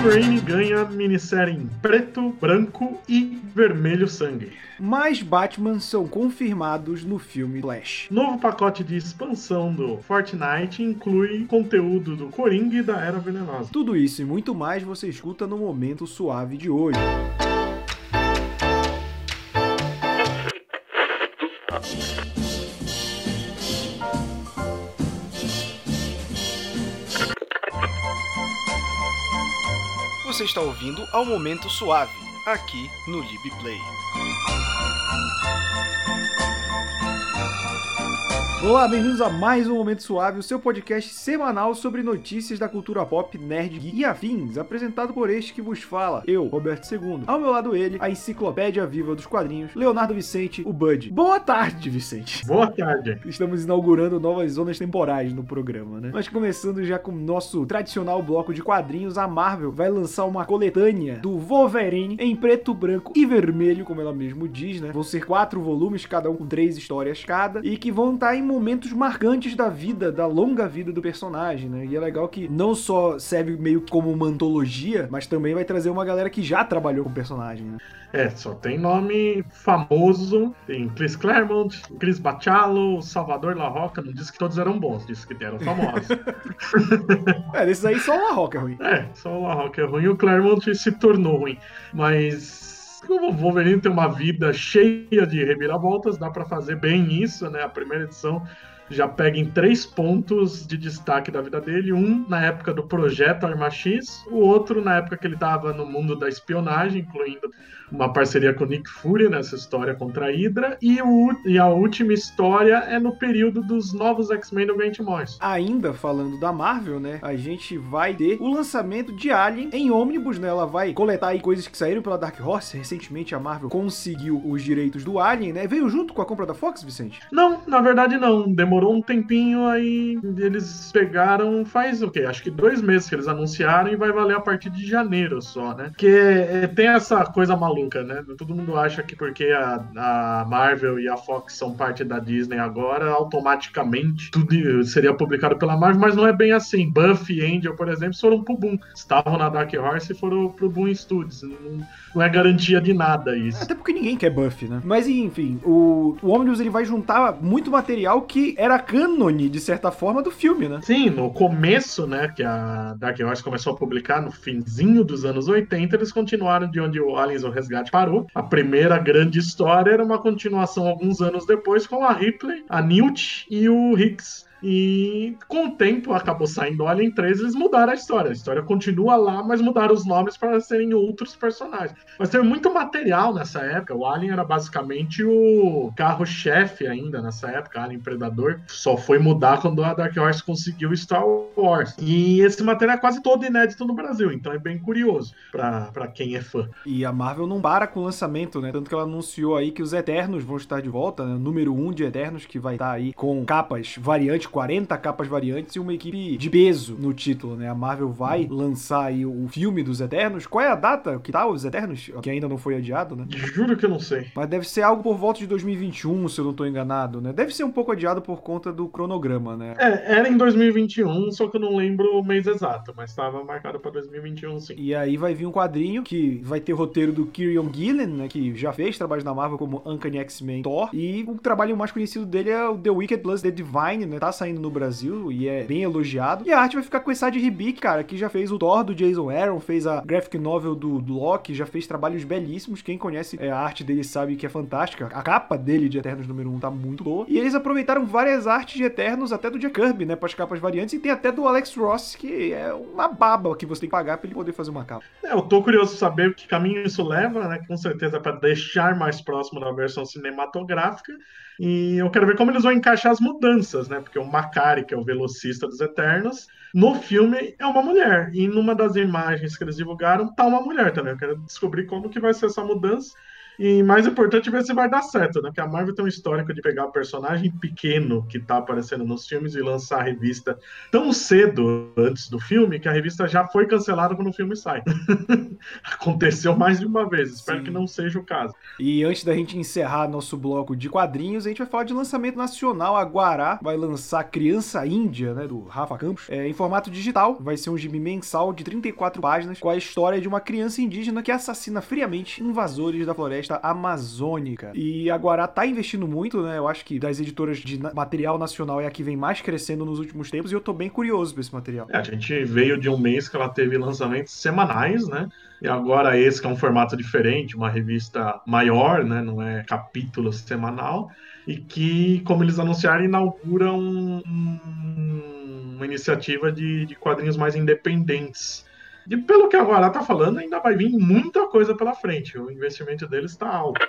Wolverine ganha minissérie em preto, branco e vermelho sangue. Mais Batman são confirmados no filme Flash. Novo pacote de expansão do Fortnite inclui conteúdo do Coringa e da Era Venenosa. Tudo isso e muito mais você escuta no Momento Suave de hoje. Você está ouvindo ao Momento Suave, aqui no LibPlay. Olá, bem-vindos a mais um Momento Suave, o seu podcast semanal sobre notícias da cultura pop, nerd e afins, apresentado por este que vos fala, eu, Roberto II. Ao meu lado ele, a enciclopédia viva dos quadrinhos, Leonardo Vicente, o Bud. Boa tarde, Vicente. Boa tarde. Estamos inaugurando novas zonas temporais no programa, né? Mas começando já com o nosso tradicional bloco de quadrinhos, a Marvel vai lançar uma coletânea do Wolverine em preto, branco e vermelho, como ela mesmo diz, né? Vão ser quatro volumes, cada um com três histórias cada, e que vão estar em momentos marcantes da vida, da longa vida do personagem, né? E é legal que não só serve meio como uma antologia, mas também vai trazer uma galera que já trabalhou com o personagem, né? É, só tem nome famoso. Tem Chris Claremont, Chris Bachalo, Salvador La Roca. Não disse que todos eram bons, disse que eram famosos. é, desses aí só o La Roca é ruim. É, só o La Roca é ruim e o Claremont se tornou ruim. Mas o Wolverine tem uma vida cheia de reviravoltas, dá para fazer bem isso, né? A primeira edição já pega em três pontos de destaque da vida dele. Um na época do projeto Arma X, o outro na época que ele estava no mundo da espionagem, incluindo uma parceria com o Nick Fury nessa história contra a Hydra. E, o, e a última história é no período dos novos X-Men do Grant Morrison. Ainda falando da Marvel, né? A gente vai ter o lançamento de Alien em ônibus, né? Ela vai coletar aí coisas que saíram pela Dark Horse. Recentemente a Marvel conseguiu os direitos do Alien, né? Veio junto com a compra da Fox, Vicente? Não, na verdade não. Demorou um tempinho aí. Eles pegaram faz o quê? Acho que dois meses que eles anunciaram e vai valer a partir de janeiro só, né? Porque é, tem essa coisa maluca né? Todo mundo acha que porque a, a, Marvel e a Fox são parte da Disney agora, automaticamente tudo seria publicado pela Marvel, mas não é bem assim. Buffy e Angel, por exemplo, foram pro Boom. Estavam na Dark Horse e foram pro Boom Studios. Não, não é garantia de nada isso. Até porque ninguém quer Buffy, né? Mas enfim, o, o Omnibus ele vai juntar muito material que era cânone, de certa forma, do filme, né? Sim, no começo, né, que a Dark Horse começou a publicar no finzinho dos anos 80, eles continuaram de onde o Aliens o Resgate parou. A primeira grande história era uma continuação alguns anos depois com a Ripley, a Newt e o Hicks e com o tempo acabou saindo Alien 3, eles mudaram a história. A história continua lá, mas mudaram os nomes para serem outros personagens. Mas teve muito material nessa época. O Alien era basicamente o carro-chefe ainda nessa época, Alien Predador. Só foi mudar quando a Dark Horse conseguiu Star Wars. E esse material é quase todo inédito no Brasil, então é bem curioso para quem é fã. E a Marvel não para com o lançamento, né? Tanto que ela anunciou aí que os Eternos vão estar de volta, né? O número 1 um de Eternos, que vai estar aí com capas variantes 40 capas variantes e uma equipe de peso no título, né? A Marvel vai lançar aí o filme dos Eternos. Qual é a data que tá os Eternos? Que ainda não foi adiado, né? Juro que eu não sei. Mas deve ser algo por volta de 2021, se eu não tô enganado, né? Deve ser um pouco adiado por conta do cronograma, né? É, era em 2021, só que eu não lembro o mês exato, mas estava marcado para 2021, sim. E aí vai vir um quadrinho que vai ter o roteiro do Kieron Gillen, né? Que já fez trabalhos na Marvel como Uncanny X-Men Thor. E o trabalho mais conhecido dele é o The Wicked Plus The Divine, né? Tá saindo no Brasil e é bem elogiado. E a arte vai ficar com esse Sad Ribic, cara, que já fez o Thor do Jason Aaron, fez a graphic novel do, do Loki, já fez trabalhos belíssimos. Quem conhece é, a arte dele sabe que é fantástica. A capa dele de Eternos número 1 tá muito boa. E eles aproveitaram várias artes de Eternos, até do Jack Kirby, né, para as capas variantes. E tem até do Alex Ross, que é uma baba que você tem que pagar para ele poder fazer uma capa. É, eu tô curioso saber que caminho isso leva, né? Com certeza para deixar mais próximo da versão cinematográfica. E eu quero ver como eles vão encaixar as mudanças, né? Porque o Macari, que é o velocista dos Eternos, no filme é uma mulher. E numa das imagens que eles divulgaram, tá uma mulher também. Eu quero descobrir como que vai ser essa mudança. E mais importante é ver se vai dar certo, né? Porque a Marvel tem um histórico de pegar o personagem pequeno que tá aparecendo nos filmes e lançar a revista tão cedo antes do filme que a revista já foi cancelada quando o filme sai. Aconteceu mais de uma vez, espero Sim. que não seja o caso. E antes da gente encerrar nosso bloco de quadrinhos, a gente vai falar de lançamento nacional. A Guará vai lançar Criança Índia, né, do Rafa Campos, é, em formato digital. Vai ser um gibi mensal de 34 páginas com a história de uma criança indígena que assassina friamente invasores da floresta amazônica. E a Guará tá investindo muito, né? Eu acho que das editoras de material nacional é a que vem mais crescendo nos últimos tempos e eu tô bem curioso pra esse material. É, a gente veio de um mês que ela teve lançamentos semanais, né? E agora esse que é um formato diferente, uma revista maior, né? Não é capítulo semanal. E que, como eles anunciaram, inaugura um, um, uma iniciativa de, de quadrinhos mais independentes e pelo que a Guará está falando, ainda vai vir muita coisa pela frente. O investimento deles está alto.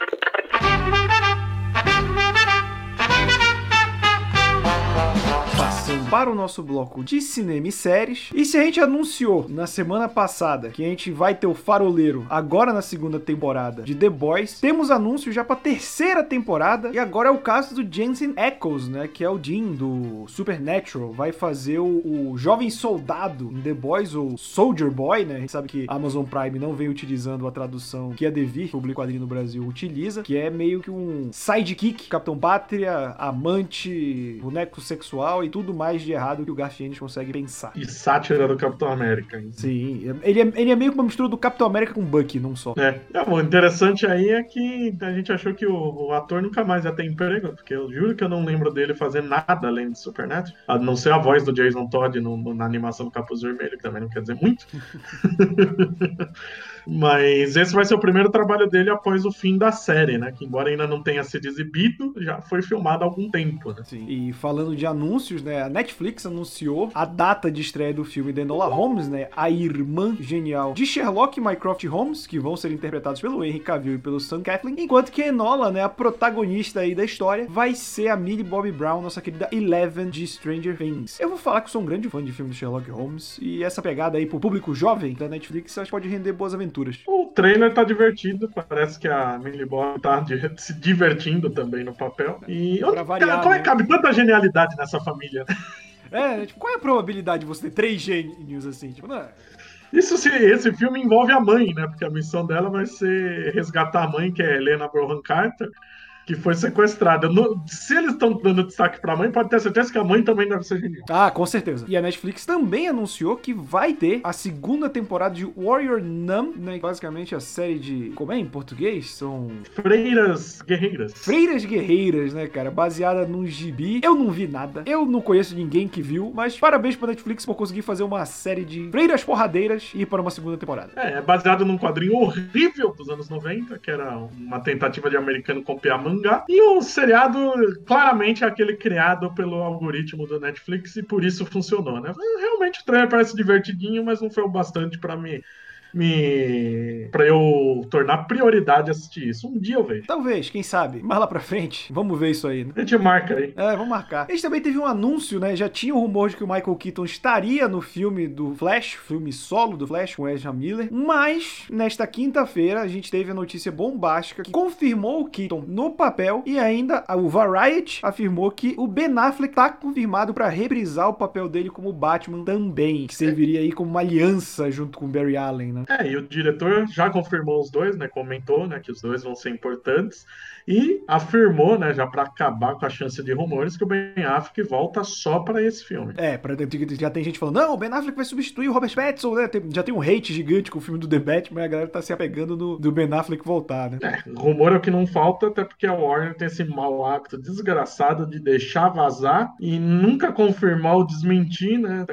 Para o nosso bloco de cinema e séries. E se a gente anunciou na semana passada que a gente vai ter o Faroleiro agora na segunda temporada de The Boys, temos anúncio já para terceira temporada e agora é o caso do Jensen Ackles, né, que é o Dean do Supernatural, vai fazer o, o jovem soldado em The Boys ou Soldier Boy, né? A gente sabe que a Amazon Prime não vem utilizando a tradução que a Devir, público quadrinho no Brasil, utiliza, que é meio que um sidekick, Capitão Pátria, amante, boneco sexual e tudo mais de errado que o Garfiennes consegue pensar. E sátira do Capitão América. Hein? Sim, ele é, ele é meio que uma mistura do Capitão América com Bucky, não só. É, é o interessante aí é que a gente achou que o, o, ator nunca mais ia ter emprego, porque eu juro que eu não lembro dele fazer nada além de Supernatural, a não ser a voz do Jason Todd no, no, na animação do Capuz Vermelho, que também não quer dizer muito. Mas esse vai ser o primeiro trabalho dele após o fim da série, né? Que embora ainda não tenha sido exibido, já foi filmado há algum tempo, né? Sim. E falando de anúncios, né? A Netflix anunciou a data de estreia do filme de Enola Holmes, né? A irmã genial de Sherlock e Mycroft Holmes, que vão ser interpretados pelo Henry Cavill e pelo Sam Kathleen, enquanto que a Enola, né, a protagonista aí da história, vai ser a Millie Bobby Brown, nossa querida Eleven de Stranger Things. Eu vou falar que sou um grande fã de filmes de Sherlock Holmes e essa pegada aí pro público jovem da Netflix, acho que pode render boas aventuras aventuras. O trailer tá divertido, parece que a Millie Bobby tá se divertindo também no papel. E pra variar, como é que né? cabe tanta genialidade nessa família? É, tipo, qual é a probabilidade de você ter três gênios assim? Tipo, não é... Isso se esse filme envolve a mãe, né? Porque a missão dela vai ser resgatar a mãe, que é Helena Bonham Carter que foi sequestrada. No, se eles estão dando destaque pra mãe, pode ter certeza que a mãe também deve ser genial. Ah, com certeza. E a Netflix também anunciou que vai ter a segunda temporada de Warrior Nun, né? Basicamente a série de. Como é em português? São. Freiras Guerreiras. Freiras Guerreiras, né, cara? Baseada num gibi. Eu não vi nada. Eu não conheço ninguém que viu, mas parabéns pra Netflix por conseguir fazer uma série de Freiras Porradeiras e ir para uma segunda temporada. É, é baseado num quadrinho horrível dos anos 90, que era uma tentativa de americano copiar a mangá. E o seriado, claramente, é aquele criado pelo algoritmo do Netflix e por isso funcionou, né? Realmente o trailer parece divertidinho, mas não foi o bastante para mim me. pra eu tornar prioridade assistir isso. Um dia eu vejo. Talvez, quem sabe. Mais lá pra frente, vamos ver isso aí, né? A gente marca aí. É, vamos marcar. A gente também teve um anúncio, né? Já tinha o um rumor de que o Michael Keaton estaria no filme do Flash, filme solo do Flash com Ezra Miller, mas nesta quinta-feira a gente teve a notícia bombástica que confirmou o Keaton no papel e ainda o Variety afirmou que o Ben Affleck tá confirmado para reprisar o papel dele como Batman também, que serviria aí como uma aliança junto com Barry Allen, né? É, e o diretor já confirmou os dois, né? Comentou, né, que os dois vão ser importantes e afirmou, né, já para acabar com a chance de rumores, que o Ben Affleck volta só para esse filme. É, pra, já tem gente falando, não, o Ben Affleck vai substituir o Robert Pattinson, né? Tem, já tem um hate gigante com o filme do The Batman, a galera tá se apegando no, do Ben Affleck voltar, né? É, rumor é o que não falta, até porque a Warner tem esse mau hábito desgraçado de deixar vazar e nunca confirmar ou desmentir, né?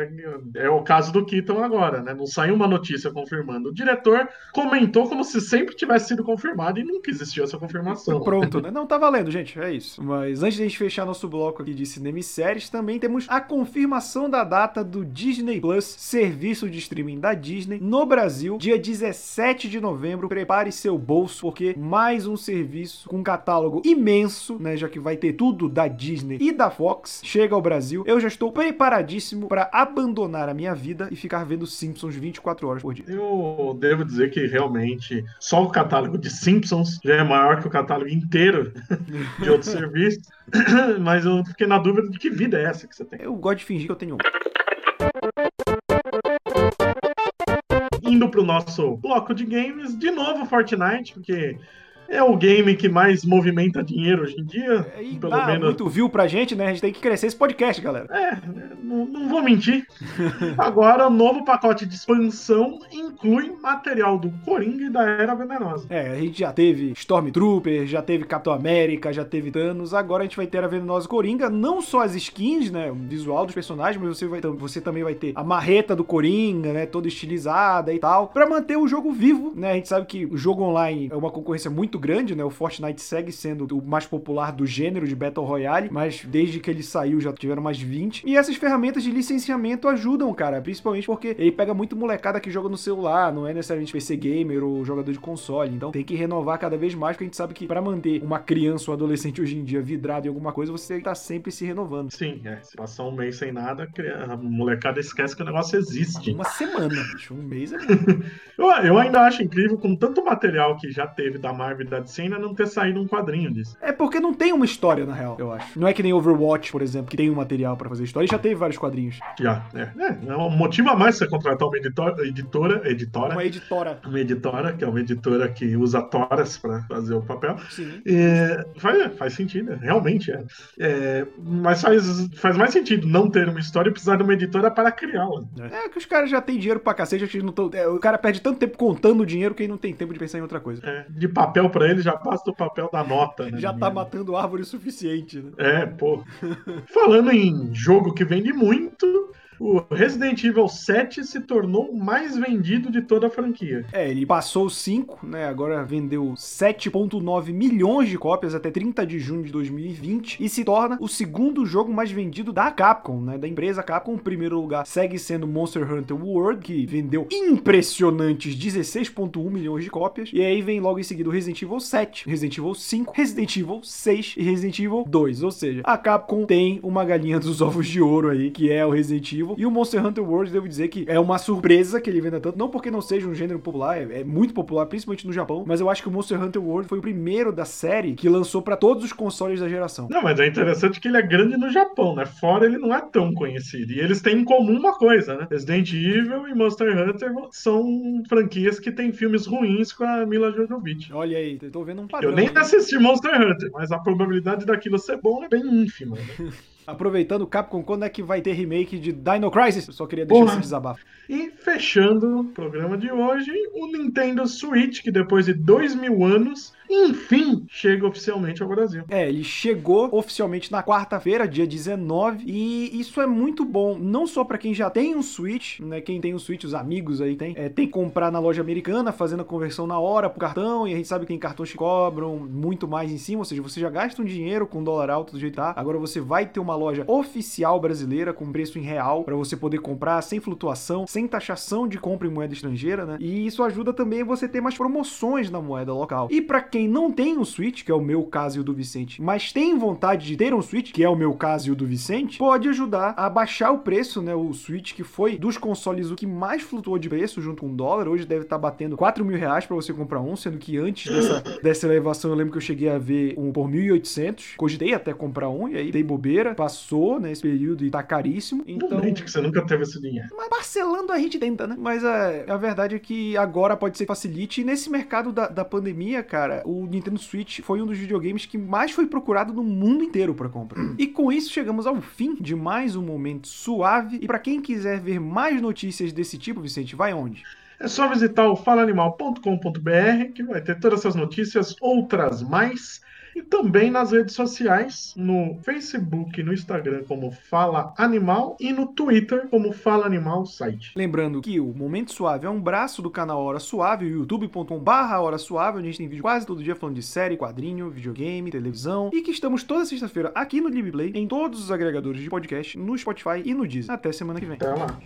É o caso do Keaton agora, né? Não saiu uma notícia confirmando. O diretor comentou como se sempre tivesse sido confirmado e nunca existiu essa confirmação. Pronto, né? Não, tá valendo, gente. É isso. Mas antes de a gente fechar nosso bloco aqui de cinema e séries, também temos a confirmação da data do Disney Plus, serviço de streaming da Disney, no Brasil, dia 17 de novembro. Prepare seu bolso, porque mais um serviço com um catálogo imenso, né? Já que vai ter tudo da Disney e da Fox, chega ao Brasil. Eu já estou preparadíssimo para abandonar a minha vida e ficar vendo Simpsons 24 horas por dia. Eu devo dizer que realmente só o catálogo de Simpsons já é maior que o catálogo inteiro de outros serviços. Mas eu fiquei na dúvida de que vida é essa que você tem. Eu gosto de fingir que eu tenho um. Indo pro nosso bloco de games, de novo Fortnite, porque é o game que mais movimenta dinheiro hoje em dia. É, e pelo dá menos. muito view pra gente, né? A gente tem que crescer esse podcast, galera. É, não, não vou mentir. Agora, o novo pacote de expansão inclui material do Coringa e da Era Venenosa. É, a gente já teve Stormtrooper, já teve Capitão América, já teve Thanos, agora a gente vai ter a Venenosa Coringa, não só as skins, né, o visual dos personagens, mas você, vai, você também vai ter a marreta do Coringa, né, toda estilizada e tal, pra manter o jogo vivo, né, a gente sabe que o jogo online é uma concorrência muito grande, né, o Fortnite segue sendo o mais popular do gênero de Battle Royale, mas desde que ele saiu já tiveram mais 20, e essas ferramentas de licenciamento ajudam, cara, principalmente porque ele pega muito molecada que joga no celular, não é necessariamente PC gamer ou jogador de console. Então tem que renovar cada vez mais, porque a gente sabe que para manter uma criança ou adolescente hoje em dia vidrado em alguma coisa, você tá sempre se renovando. Sim, é. Se passar um mês sem nada, a molecada esquece que o negócio existe. Uma semana, bicho. Um mês é. eu, eu ainda acho incrível, com tanto material que já teve da Marvel e da DC, ainda não ter saído um quadrinho disso. É porque não tem uma história, na real, eu acho. Não é que nem Overwatch, por exemplo, que tem um material para fazer história. E já teve vários quadrinhos. Já, é. É, é um motivo a mais você contratar uma editora, editora, editora. Uma editora. Uma editora, que é uma editora que usa toras para fazer o papel. Sim. É, faz, faz sentido, realmente é. é. Mas faz, faz mais sentido não ter uma história e precisar de uma editora para criá-la. É que os caras já têm dinheiro pra cacete, já não tão, é, o cara perde tanto tempo contando o dinheiro que ele não tem tempo de pensar em outra coisa. É, de papel para ele já basta o papel da nota, né? Já tá matando árvore o suficiente, né? É, pô. Falando em jogo que vende muito, o Resident Evil 7 se tornou o mais vendido de toda a franquia. É, ele passou os 5, né? Agora vendeu 7,9 milhões de cópias até 30 de junho de 2020 e se torna o segundo jogo mais vendido da Capcom, né? Da empresa Capcom. O primeiro lugar segue sendo Monster Hunter World, que vendeu impressionantes 16,1 milhões de cópias. E aí vem logo em seguida o Resident Evil 7, Resident Evil 5, Resident Evil 6 e Resident Evil 2. Ou seja, a Capcom tem uma galinha dos ovos de ouro aí, que é o Resident Evil. E o Monster Hunter World, devo dizer que é uma surpresa que ele venda tanto. Não porque não seja um gênero popular, é, é muito popular, principalmente no Japão. Mas eu acho que o Monster Hunter World foi o primeiro da série que lançou para todos os consoles da geração. Não, mas é interessante que ele é grande no Japão, né? Fora ele não é tão conhecido. E eles têm em comum uma coisa, né? Resident Evil e Monster Hunter são franquias que têm filmes ruins com a Mila Jovovich. Olha aí, eu tô vendo um padrão. Eu nem assisti Monster Hunter, mas a probabilidade daquilo ser bom é bem ínfima. Né? Aproveitando, Capcom, quando é que vai ter remake de Dino Crisis? Eu só queria deixar Porra. esse desabafo. E fechando o programa de hoje, o Nintendo Switch, que depois de dois mil anos, enfim, chega oficialmente ao Brasil. É, ele chegou oficialmente na quarta-feira, dia 19, e isso é muito bom, não só para quem já tem um Switch, né? Quem tem um Switch, os amigos aí tem, é, tem que comprar na loja americana, fazendo a conversão na hora pro cartão, e a gente sabe que tem cartões que cobram muito mais em cima, ou seja, você já gasta um dinheiro com dólar alto do jeito que tá, agora você vai ter uma loja oficial brasileira com preço em real para você poder comprar sem flutuação, sem taxação de compra em moeda estrangeira, né? E isso ajuda também você ter mais promoções na moeda local. E para quem não tem um Switch, que é o meu caso e o do Vicente, mas tem vontade de ter um Switch, que é o meu caso e o do Vicente, pode ajudar a baixar o preço, né? O Switch que foi dos consoles o que mais flutuou de preço junto com o dólar, hoje deve estar tá batendo 4 mil reais para você comprar um, sendo que antes dessa, dessa elevação eu lembro que eu cheguei a ver um por 1.800, cogitei até comprar um, e aí dei bobeira, passou nesse né, período e tá caríssimo. Então. Não que você nunca teve esse dinheiro. Mas parcelando a gente tenta, né? Mas a, é, a verdade é que agora pode ser facilite. E nesse mercado da, da pandemia, cara, o Nintendo Switch foi um dos videogames que mais foi procurado no mundo inteiro para compra. E com isso chegamos ao fim de mais um momento suave. E para quem quiser ver mais notícias desse tipo, Vicente, vai onde? É só visitar o falaanimal.com.br que vai ter todas essas notícias, outras mais e também nas redes sociais, no Facebook e no Instagram como Fala Animal e no Twitter como Fala Animal Site. Lembrando que o Momento Suave é um braço do canal Hora Suave, o youtube.com/barra Hora Suave, onde a gente tem vídeo quase todo dia falando de série, quadrinho, videogame, televisão e que estamos toda sexta-feira aqui no Libplay, em todos os agregadores de podcast, no Spotify e no Deezer. Até semana que vem. Até lá.